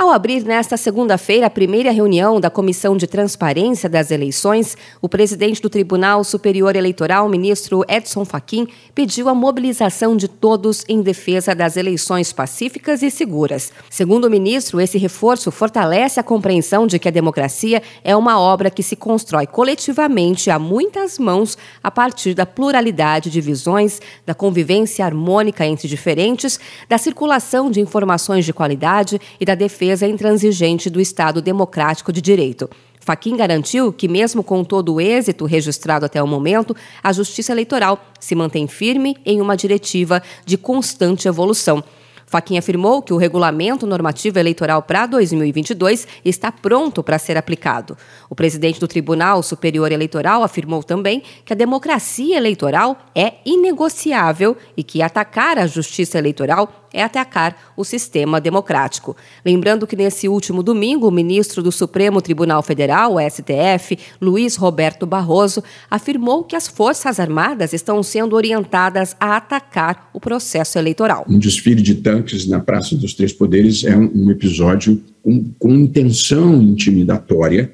Ao abrir nesta segunda-feira a primeira reunião da Comissão de Transparência das Eleições, o presidente do Tribunal Superior Eleitoral, ministro Edson Fachin, pediu a mobilização de todos em defesa das eleições pacíficas e seguras. Segundo o ministro, esse reforço fortalece a compreensão de que a democracia é uma obra que se constrói coletivamente a muitas mãos a partir da pluralidade de visões, da convivência harmônica entre diferentes, da circulação de informações de qualidade e da defesa defesa intransigente do Estado democrático de direito. Faquim garantiu que, mesmo com todo o êxito registrado até o momento, a Justiça Eleitoral se mantém firme em uma diretiva de constante evolução. Faquim afirmou que o regulamento normativo eleitoral para 2022 está pronto para ser aplicado. O presidente do Tribunal Superior Eleitoral afirmou também que a democracia eleitoral é inegociável e que atacar a justiça eleitoral é atacar o sistema democrático. Lembrando que nesse último domingo, o ministro do Supremo Tribunal Federal, STF, Luiz Roberto Barroso, afirmou que as Forças Armadas estão sendo orientadas a atacar o processo eleitoral. Um desfile de tanques na Praça dos Três Poderes é um, episódio com, com intenção intimidatória.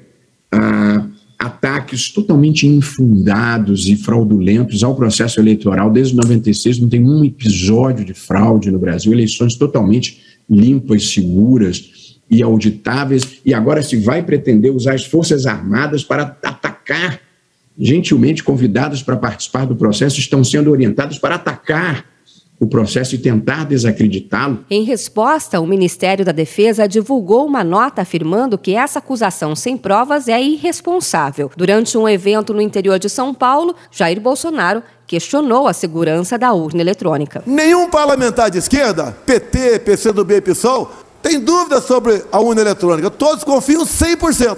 Ataques totalmente infundados e fraudulentos ao processo eleitoral. Desde 96 não tem um episódio de fraude no Brasil, eleições totalmente limpas, seguras e auditáveis. E agora se vai pretender usar as Forças Armadas para atacar, gentilmente convidadas para participar do processo, estão sendo orientadas para atacar o processo e tentar desacreditá-lo. Em resposta, o Ministério da Defesa divulgou uma nota afirmando que essa acusação sem provas é irresponsável. Durante um evento no interior de São Paulo, Jair Bolsonaro questionou a segurança da urna eletrônica. Nenhum parlamentar de esquerda, PT, PCdoB e PSOL, tem dúvida sobre a urna eletrônica. Todos confiam 100%.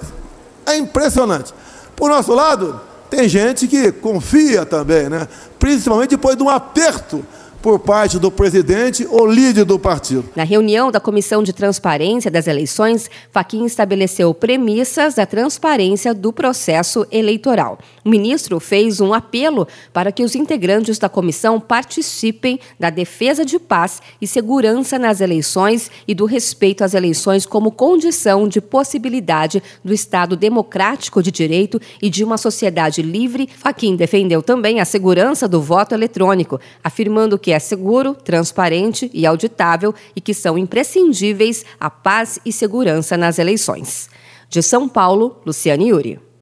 É impressionante. Por nosso lado, tem gente que confia também, né? principalmente depois de um aperto por parte do presidente ou líder do partido. Na reunião da Comissão de Transparência das Eleições, Faquim estabeleceu premissas da transparência do processo eleitoral. O ministro fez um apelo para que os integrantes da comissão participem da defesa de paz e segurança nas eleições e do respeito às eleições como condição de possibilidade do Estado democrático de direito e de uma sociedade livre. Faquim defendeu também a segurança do voto eletrônico, afirmando que que é seguro, transparente e auditável e que são imprescindíveis à paz e segurança nas eleições. De São Paulo, Luciane Yuri.